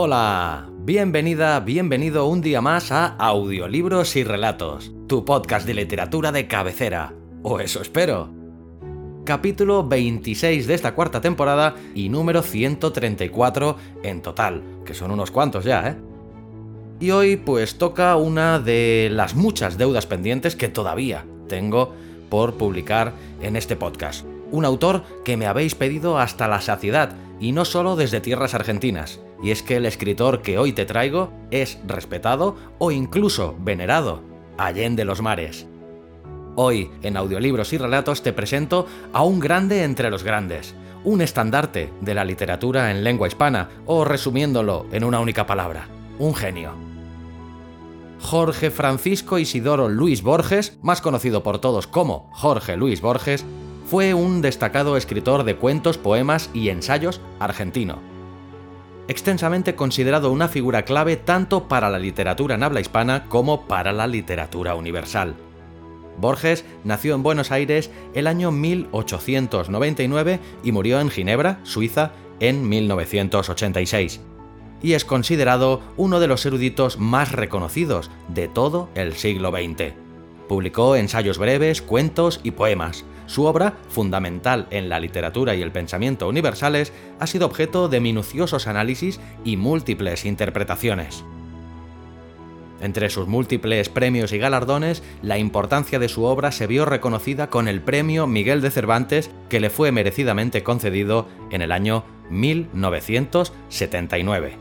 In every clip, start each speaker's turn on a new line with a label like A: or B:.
A: Hola, bienvenida, bienvenido un día más a Audiolibros y Relatos, tu podcast de literatura de cabecera. O eso espero. Capítulo 26 de esta cuarta temporada y número 134 en total, que son unos cuantos ya, ¿eh? Y hoy pues toca una de las muchas deudas pendientes que todavía tengo por publicar en este podcast. Un autor que me habéis pedido hasta la saciedad, y no solo desde tierras argentinas, y es que el escritor que hoy te traigo es respetado o incluso venerado, allende los mares. Hoy, en audiolibros y relatos, te presento a un grande entre los grandes, un estandarte de la literatura en lengua hispana, o resumiéndolo en una única palabra, un genio. Jorge Francisco Isidoro Luis Borges, más conocido por todos como Jorge Luis Borges, fue un destacado escritor de cuentos, poemas y ensayos argentino extensamente considerado una figura clave tanto para la literatura en habla hispana como para la literatura universal. Borges nació en Buenos Aires el año 1899 y murió en Ginebra, Suiza, en 1986. Y es considerado uno de los eruditos más reconocidos de todo el siglo XX. Publicó ensayos breves, cuentos y poemas, su obra, fundamental en la literatura y el pensamiento universales, ha sido objeto de minuciosos análisis y múltiples interpretaciones. Entre sus múltiples premios y galardones, la importancia de su obra se vio reconocida con el premio Miguel de Cervantes que le fue merecidamente concedido en el año 1979.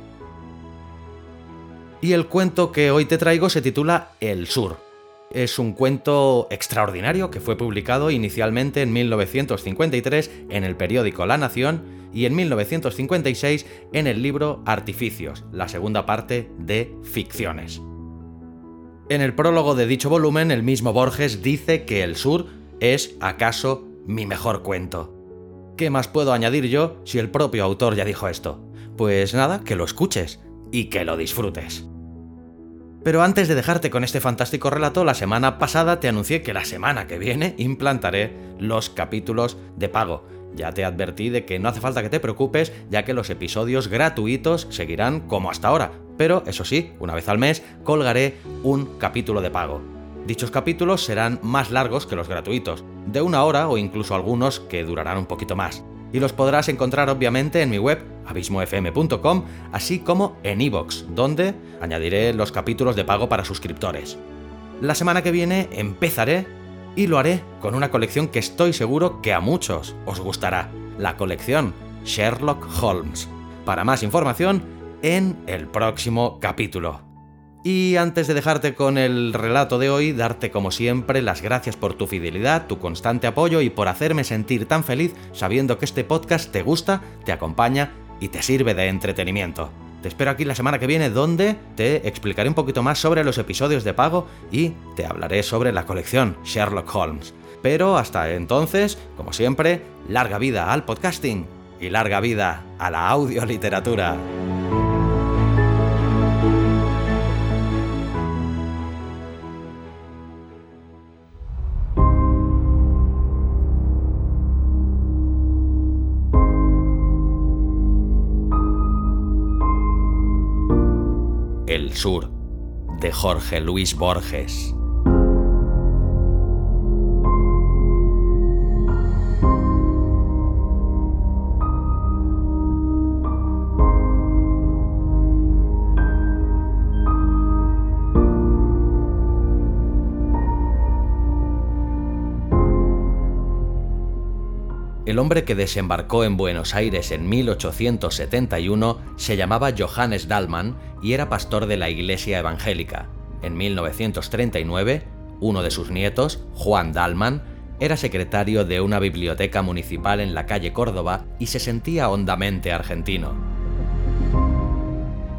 A: Y el cuento que hoy te traigo se titula El Sur, es un cuento extraordinario que fue publicado inicialmente en 1953 en el periódico La Nación y en 1956 en el libro Artificios, la segunda parte de Ficciones. En el prólogo de dicho volumen, el mismo Borges dice que El Sur es, acaso, mi mejor cuento. ¿Qué más puedo añadir yo si el propio autor ya dijo esto? Pues nada, que lo escuches y que lo disfrutes. Pero antes de dejarte con este fantástico relato, la semana pasada te anuncié que la semana que viene implantaré los capítulos de pago. Ya te advertí de que no hace falta que te preocupes, ya que los episodios gratuitos seguirán como hasta ahora. Pero, eso sí, una vez al mes colgaré un capítulo de pago. Dichos capítulos serán más largos que los gratuitos, de una hora o incluso algunos que durarán un poquito más y los podrás encontrar obviamente en mi web abismofm.com, así como en iVoox, donde añadiré los capítulos de pago para suscriptores. La semana que viene empezaré y lo haré con una colección que estoy seguro que a muchos os gustará, la colección Sherlock Holmes. Para más información, en el próximo capítulo. Y antes de dejarte con el relato de hoy, darte como siempre las gracias por tu fidelidad, tu constante apoyo y por hacerme sentir tan feliz sabiendo que este podcast te gusta, te acompaña y te sirve de entretenimiento. Te espero aquí la semana que viene donde te explicaré un poquito más sobre los episodios de pago y te hablaré sobre la colección Sherlock Holmes. Pero hasta entonces, como siempre, larga vida al podcasting y larga vida a la audioliteratura. Sur, de Jorge Luis Borges. El hombre que desembarcó en Buenos Aires en 1871 se llamaba Johannes Dallmann y era pastor de la Iglesia Evangélica. En 1939, uno de sus nietos, Juan Dallmann, era secretario de una biblioteca municipal en la calle Córdoba y se sentía hondamente argentino.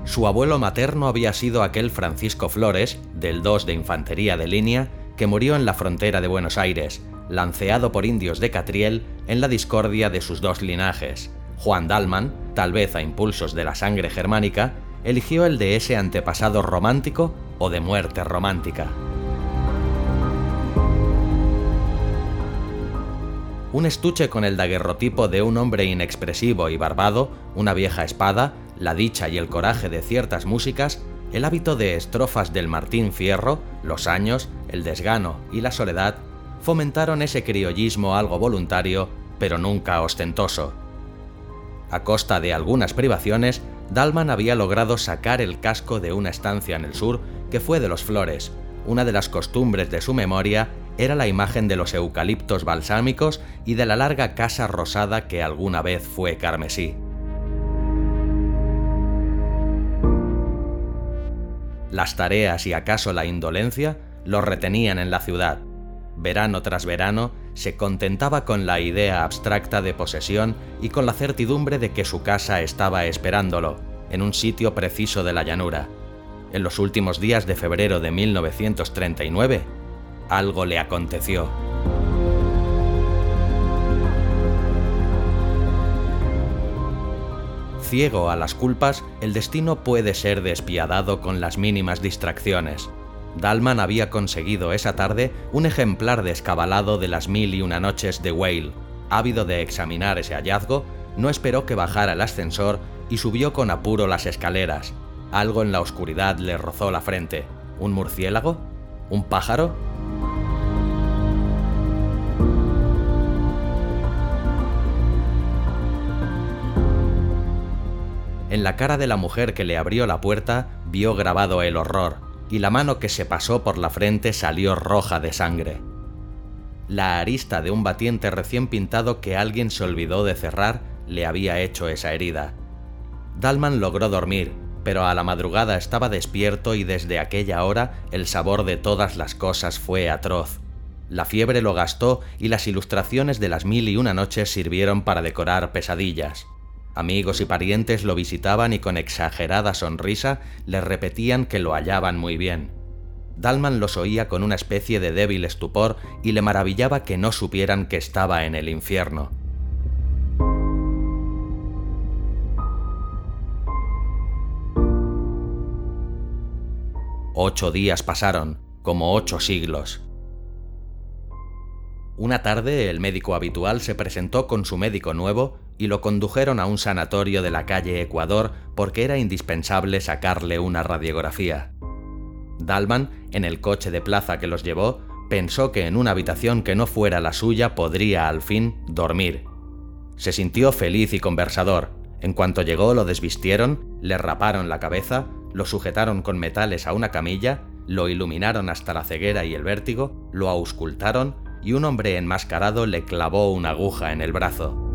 A: Su abuelo materno había sido aquel Francisco Flores, del 2 de Infantería de Línea, que murió en la frontera de Buenos Aires, lanceado por indios de Catriel en la discordia de sus dos linajes. Juan Dalman, tal vez a impulsos de la sangre germánica, eligió el de ese antepasado romántico o de muerte romántica. Un estuche con el daguerrotipo de un hombre inexpresivo y barbado, una vieja espada, la dicha y el coraje de ciertas músicas, el hábito de estrofas del Martín Fierro, los años, el desgano y la soledad fomentaron ese criollismo algo voluntario, pero nunca ostentoso. A costa de algunas privaciones, Dalman había logrado sacar el casco de una estancia en el sur que fue de los Flores. Una de las costumbres de su memoria era la imagen de los eucaliptos balsámicos y de la larga casa rosada que alguna vez fue carmesí. Las tareas y acaso la indolencia lo retenían en la ciudad. Verano tras verano se contentaba con la idea abstracta de posesión y con la certidumbre de que su casa estaba esperándolo, en un sitio preciso de la llanura. En los últimos días de febrero de 1939, algo le aconteció. Ciego a las culpas, el destino puede ser despiadado con las mínimas distracciones. Dalman había conseguido esa tarde un ejemplar descabalado de las mil y una noches de Whale. Ávido de examinar ese hallazgo, no esperó que bajara el ascensor y subió con apuro las escaleras. Algo en la oscuridad le rozó la frente. ¿Un murciélago? ¿Un pájaro? En la cara de la mujer que le abrió la puerta vio grabado el horror, y la mano que se pasó por la frente salió roja de sangre. La arista de un batiente recién pintado que alguien se olvidó de cerrar le había hecho esa herida. Dalman logró dormir, pero a la madrugada estaba despierto y desde aquella hora el sabor de todas las cosas fue atroz. La fiebre lo gastó y las ilustraciones de las mil y una noches sirvieron para decorar pesadillas. Amigos y parientes lo visitaban y con exagerada sonrisa le repetían que lo hallaban muy bien. Dalman los oía con una especie de débil estupor y le maravillaba que no supieran que estaba en el infierno. Ocho días pasaron, como ocho siglos. Una tarde el médico habitual se presentó con su médico nuevo y lo condujeron a un sanatorio de la calle Ecuador porque era indispensable sacarle una radiografía. Dalman, en el coche de plaza que los llevó, pensó que en una habitación que no fuera la suya podría al fin dormir. Se sintió feliz y conversador. En cuanto llegó lo desvistieron, le raparon la cabeza, lo sujetaron con metales a una camilla, lo iluminaron hasta la ceguera y el vértigo, lo auscultaron y un hombre enmascarado le clavó una aguja en el brazo.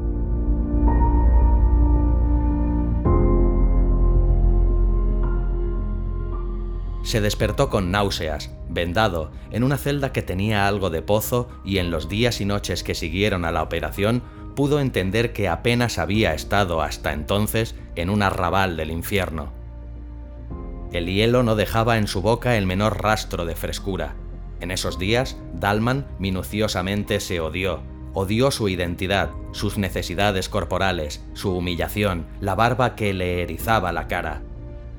A: Se despertó con náuseas, vendado, en una celda que tenía algo de pozo y en los días y noches que siguieron a la operación pudo entender que apenas había estado hasta entonces en un arrabal del infierno. El hielo no dejaba en su boca el menor rastro de frescura. En esos días, Dalman minuciosamente se odió. Odió su identidad, sus necesidades corporales, su humillación, la barba que le erizaba la cara,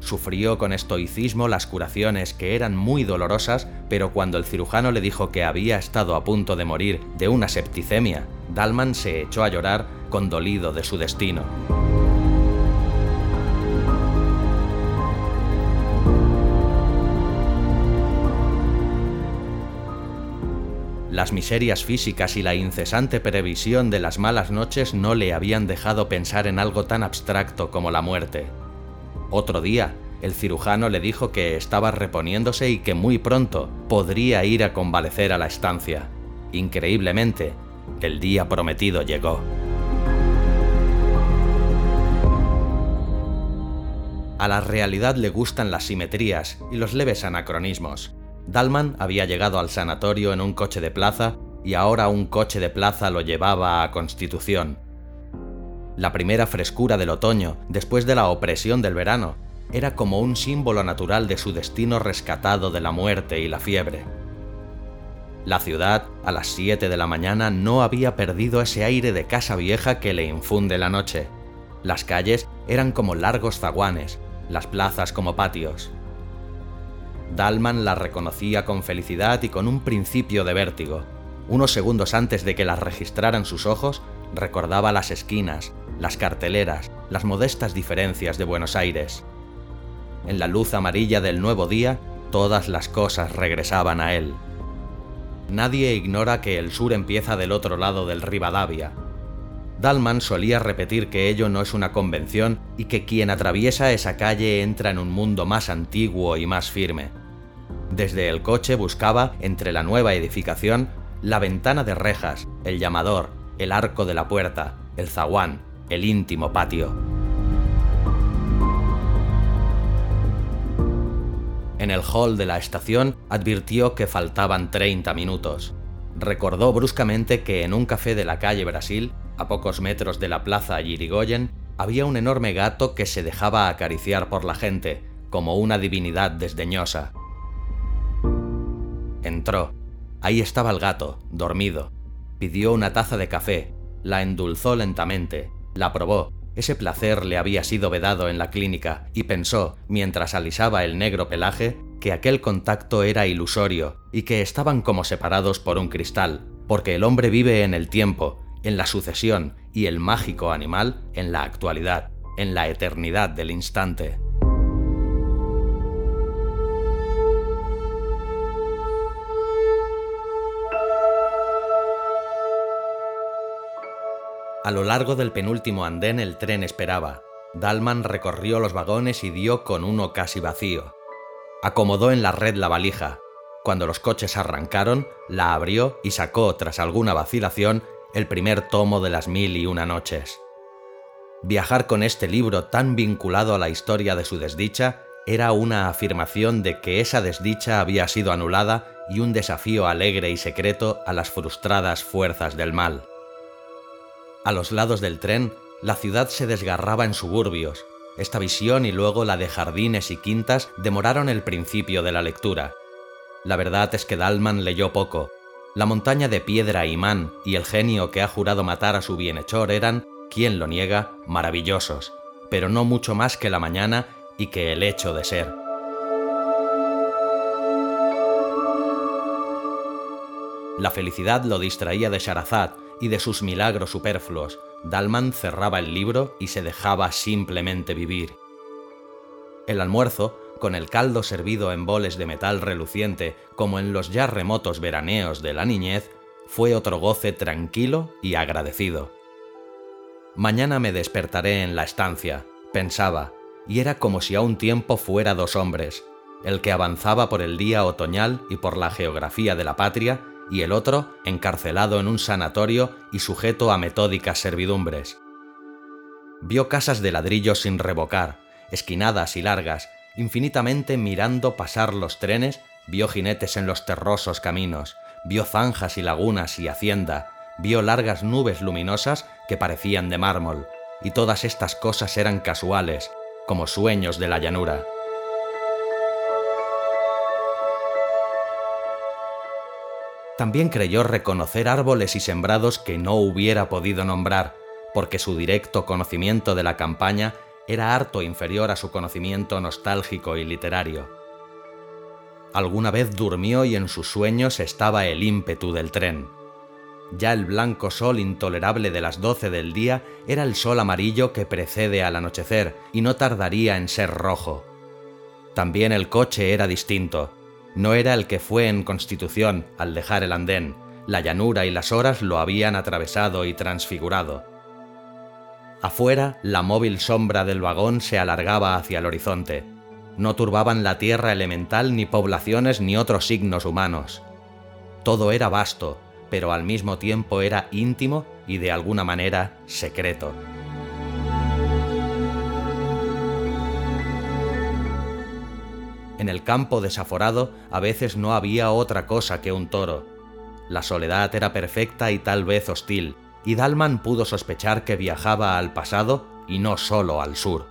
A: Sufrió con estoicismo las curaciones que eran muy dolorosas, pero cuando el cirujano le dijo que había estado a punto de morir de una septicemia, Dalman se echó a llorar condolido de su destino. Las miserias físicas y la incesante previsión de las malas noches no le habían dejado pensar en algo tan abstracto como la muerte. Otro día, el cirujano le dijo que estaba reponiéndose y que muy pronto podría ir a convalecer a la estancia. Increíblemente, el día prometido llegó. A la realidad le gustan las simetrías y los leves anacronismos. Dalman había llegado al sanatorio en un coche de plaza y ahora un coche de plaza lo llevaba a Constitución, la primera frescura del otoño, después de la opresión del verano, era como un símbolo natural de su destino rescatado de la muerte y la fiebre. La ciudad, a las 7 de la mañana, no había perdido ese aire de casa vieja que le infunde la noche. Las calles eran como largos zaguanes, las plazas como patios. Dalman la reconocía con felicidad y con un principio de vértigo. Unos segundos antes de que las registraran sus ojos, recordaba las esquinas, las carteleras, las modestas diferencias de Buenos Aires. En la luz amarilla del nuevo día, todas las cosas regresaban a él. Nadie ignora que el sur empieza del otro lado del Rivadavia. Dalman solía repetir que ello no es una convención y que quien atraviesa esa calle entra en un mundo más antiguo y más firme. Desde el coche buscaba, entre la nueva edificación, la ventana de rejas, el llamador, el arco de la puerta, el zaguán, el íntimo patio. En el hall de la estación advirtió que faltaban 30 minutos. Recordó bruscamente que en un café de la calle Brasil, a pocos metros de la plaza Yirigoyen, había un enorme gato que se dejaba acariciar por la gente, como una divinidad desdeñosa. Entró. Ahí estaba el gato, dormido. Pidió una taza de café, la endulzó lentamente, la probó ese placer le había sido vedado en la clínica y pensó, mientras alisaba el negro pelaje, que aquel contacto era ilusorio y que estaban como separados por un cristal, porque el hombre vive en el tiempo, en la sucesión y el mágico animal en la actualidad, en la eternidad del instante. A lo largo del penúltimo andén el tren esperaba. Dalman recorrió los vagones y dio con uno casi vacío. Acomodó en la red la valija. Cuando los coches arrancaron, la abrió y sacó, tras alguna vacilación, el primer tomo de las mil y una noches. Viajar con este libro tan vinculado a la historia de su desdicha era una afirmación de que esa desdicha había sido anulada y un desafío alegre y secreto a las frustradas fuerzas del mal. A los lados del tren, la ciudad se desgarraba en suburbios. Esta visión y luego la de jardines y quintas demoraron el principio de la lectura. La verdad es que Dalman leyó poco. La montaña de piedra imán y el genio que ha jurado matar a su bienhechor eran, quien lo niega, maravillosos, pero no mucho más que la mañana y que el hecho de ser. La felicidad lo distraía de Sharazad, y de sus milagros superfluos, Dalman cerraba el libro y se dejaba simplemente vivir. El almuerzo, con el caldo servido en boles de metal reluciente como en los ya remotos veraneos de la niñez, fue otro goce tranquilo y agradecido. Mañana me despertaré en la estancia, pensaba, y era como si a un tiempo fuera dos hombres, el que avanzaba por el día otoñal y por la geografía de la patria, y el otro encarcelado en un sanatorio y sujeto a metódicas servidumbres. Vio casas de ladrillo sin revocar, esquinadas y largas, infinitamente mirando pasar los trenes, vio jinetes en los terrosos caminos, vio zanjas y lagunas y hacienda, vio largas nubes luminosas que parecían de mármol, y todas estas cosas eran casuales, como sueños de la llanura. También creyó reconocer árboles y sembrados que no hubiera podido nombrar, porque su directo conocimiento de la campaña era harto inferior a su conocimiento nostálgico y literario. Alguna vez durmió y en sus sueños estaba el ímpetu del tren. Ya el blanco sol intolerable de las doce del día era el sol amarillo que precede al anochecer y no tardaría en ser rojo. También el coche era distinto, no era el que fue en Constitución al dejar el andén, la llanura y las horas lo habían atravesado y transfigurado. Afuera, la móvil sombra del vagón se alargaba hacia el horizonte. No turbaban la tierra elemental ni poblaciones ni otros signos humanos. Todo era vasto, pero al mismo tiempo era íntimo y de alguna manera secreto. En el campo desaforado a veces no había otra cosa que un toro. La soledad era perfecta y tal vez hostil, y Dalman pudo sospechar que viajaba al pasado y no solo al sur.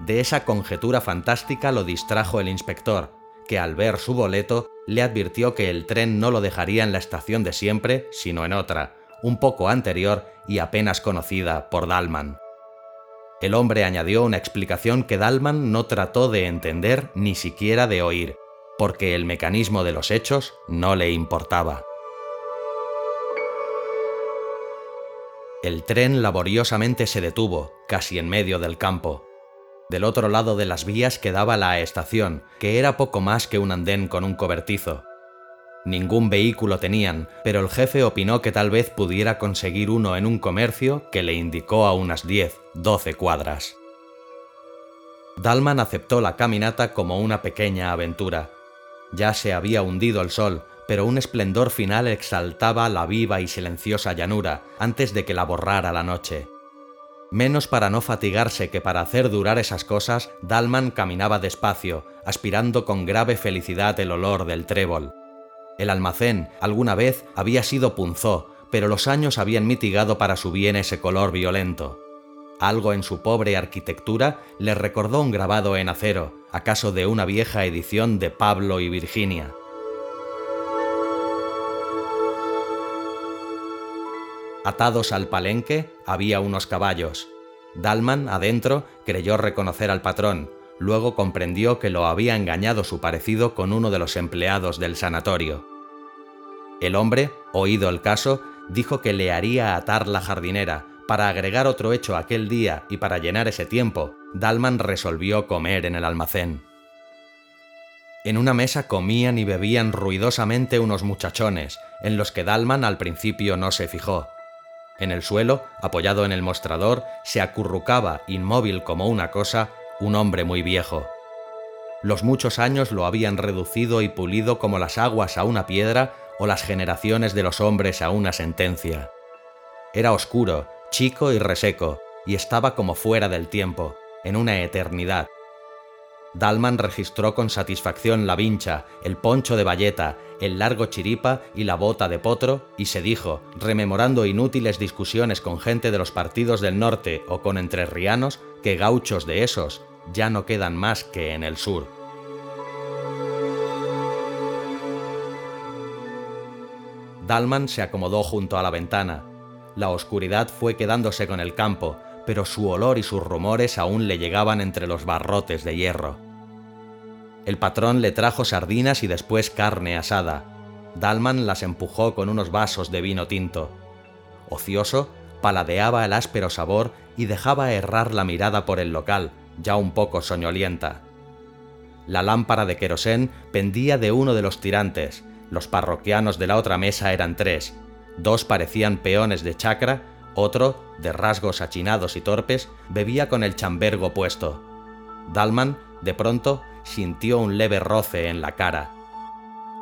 A: De esa conjetura fantástica lo distrajo el inspector, que al ver su boleto le advirtió que el tren no lo dejaría en la estación de siempre, sino en otra, un poco anterior y apenas conocida por Dalman. El hombre añadió una explicación que Dalman no trató de entender ni siquiera de oír, porque el mecanismo de los hechos no le importaba. El tren laboriosamente se detuvo, casi en medio del campo. Del otro lado de las vías quedaba la estación, que era poco más que un andén con un cobertizo. Ningún vehículo tenían, pero el jefe opinó que tal vez pudiera conseguir uno en un comercio que le indicó a unas 10, 12 cuadras. Dalman aceptó la caminata como una pequeña aventura. Ya se había hundido el sol, pero un esplendor final exaltaba la viva y silenciosa llanura antes de que la borrara la noche. Menos para no fatigarse que para hacer durar esas cosas, Dalman caminaba despacio, aspirando con grave felicidad el olor del trébol. El almacén alguna vez había sido punzó, pero los años habían mitigado para su bien ese color violento. Algo en su pobre arquitectura le recordó un grabado en acero, acaso de una vieja edición de Pablo y Virginia. Atados al palenque había unos caballos. Dalman, adentro, creyó reconocer al patrón, luego comprendió que lo había engañado su parecido con uno de los empleados del sanatorio. El hombre, oído el caso, dijo que le haría atar la jardinera. Para agregar otro hecho aquel día y para llenar ese tiempo, Dalman resolvió comer en el almacén. En una mesa comían y bebían ruidosamente unos muchachones, en los que Dalman al principio no se fijó. En el suelo, apoyado en el mostrador, se acurrucaba, inmóvil como una cosa, un hombre muy viejo. Los muchos años lo habían reducido y pulido como las aguas a una piedra o las generaciones de los hombres a una sentencia. Era oscuro, chico y reseco, y estaba como fuera del tiempo, en una eternidad, Dalman registró con satisfacción la vincha, el poncho de bayeta, el largo chiripa y la bota de potro, y se dijo, rememorando inútiles discusiones con gente de los partidos del norte o con entrerrianos, que gauchos de esos ya no quedan más que en el sur. Dalman se acomodó junto a la ventana. La oscuridad fue quedándose con el campo, pero su olor y sus rumores aún le llegaban entre los barrotes de hierro. El patrón le trajo sardinas y después carne asada. Dalman las empujó con unos vasos de vino tinto. Ocioso, paladeaba el áspero sabor y dejaba errar la mirada por el local, ya un poco soñolienta. La lámpara de querosén pendía de uno de los tirantes. Los parroquianos de la otra mesa eran tres. Dos parecían peones de chacra, otro, de rasgos achinados y torpes, bebía con el chambergo puesto. Dalman, de pronto, sintió un leve roce en la cara.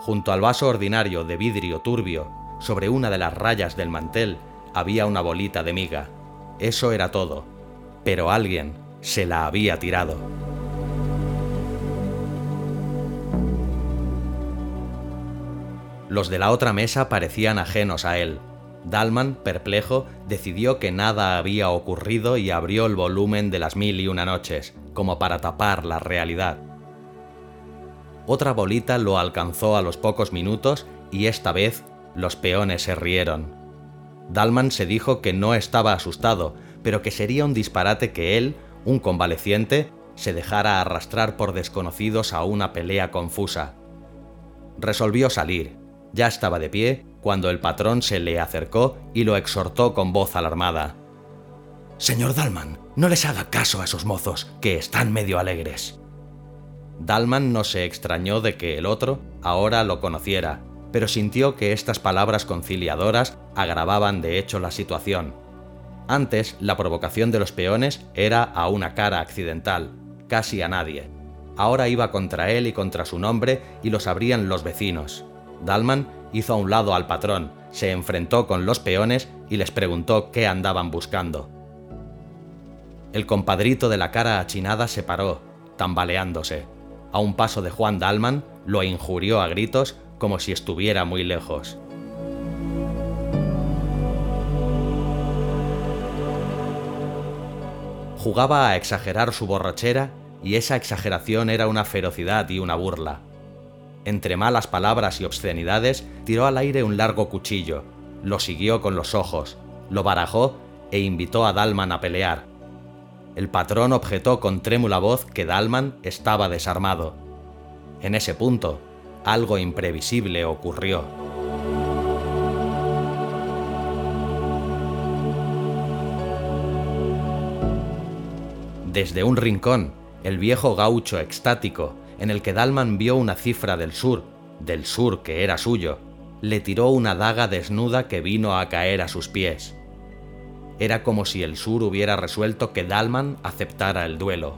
A: Junto al vaso ordinario de vidrio turbio, sobre una de las rayas del mantel, había una bolita de miga. Eso era todo, pero alguien se la había tirado. Los de la otra mesa parecían ajenos a él. Dalman, perplejo, decidió que nada había ocurrido y abrió el volumen de las mil y una noches, como para tapar la realidad. Otra bolita lo alcanzó a los pocos minutos y esta vez los peones se rieron. Dalman se dijo que no estaba asustado, pero que sería un disparate que él, un convaleciente, se dejara arrastrar por desconocidos a una pelea confusa. Resolvió salir. Ya estaba de pie cuando el patrón se le acercó y lo exhortó con voz alarmada. Señor Dalman, no les haga caso a esos mozos, que están medio alegres. Dalman no se extrañó de que el otro ahora lo conociera, pero sintió que estas palabras conciliadoras agravaban de hecho la situación. Antes, la provocación de los peones era a una cara accidental, casi a nadie. Ahora iba contra él y contra su nombre y lo sabrían los vecinos. Dalman hizo a un lado al patrón, se enfrentó con los peones y les preguntó qué andaban buscando. El compadrito de la cara achinada se paró, tambaleándose a un paso de Juan Dalman, lo injurió a gritos como si estuviera muy lejos. Jugaba a exagerar su borrachera y esa exageración era una ferocidad y una burla. Entre malas palabras y obscenidades, tiró al aire un largo cuchillo, lo siguió con los ojos, lo barajó e invitó a Dalman a pelear. El patrón objetó con trémula voz que Dalman estaba desarmado. En ese punto, algo imprevisible ocurrió. Desde un rincón, el viejo gaucho extático, en el que Dalman vio una cifra del sur, del sur que era suyo, le tiró una daga desnuda que vino a caer a sus pies. Era como si el sur hubiera resuelto que Dalman aceptara el duelo.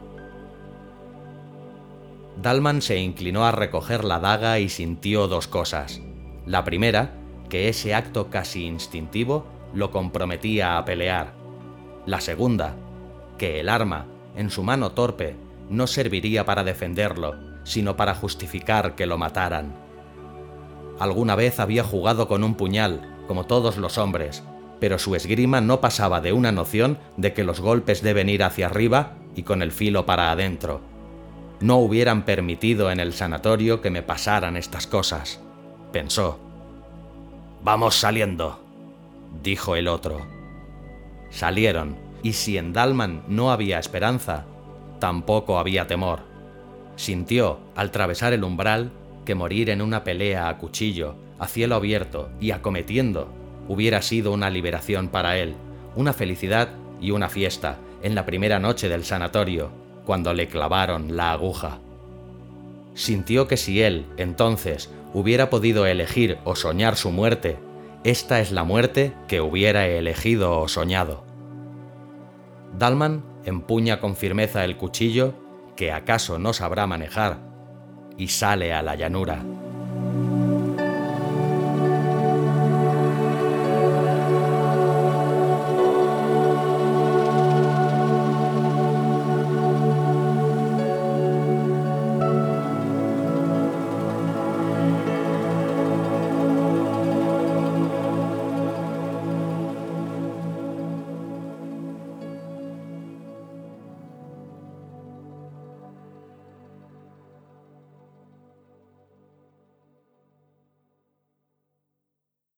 A: Dalman se inclinó a recoger la daga y sintió dos cosas. La primera, que ese acto casi instintivo lo comprometía a pelear. La segunda, que el arma, en su mano torpe, no serviría para defenderlo, sino para justificar que lo mataran. Alguna vez había jugado con un puñal, como todos los hombres, pero su esgrima no pasaba de una noción de que los golpes deben ir hacia arriba y con el filo para adentro. No hubieran permitido en el sanatorio que me pasaran estas cosas, pensó. Vamos saliendo, dijo el otro. Salieron, y si en Dalman no había esperanza, tampoco había temor. Sintió, al atravesar el umbral, que morir en una pelea a cuchillo, a cielo abierto y acometiendo hubiera sido una liberación para él, una felicidad y una fiesta en la primera noche del sanatorio, cuando le clavaron la aguja. Sintió que si él, entonces, hubiera podido elegir o soñar su muerte, esta es la muerte que hubiera elegido o soñado. Dalman empuña con firmeza el cuchillo, que acaso no sabrá manejar, y sale a la llanura.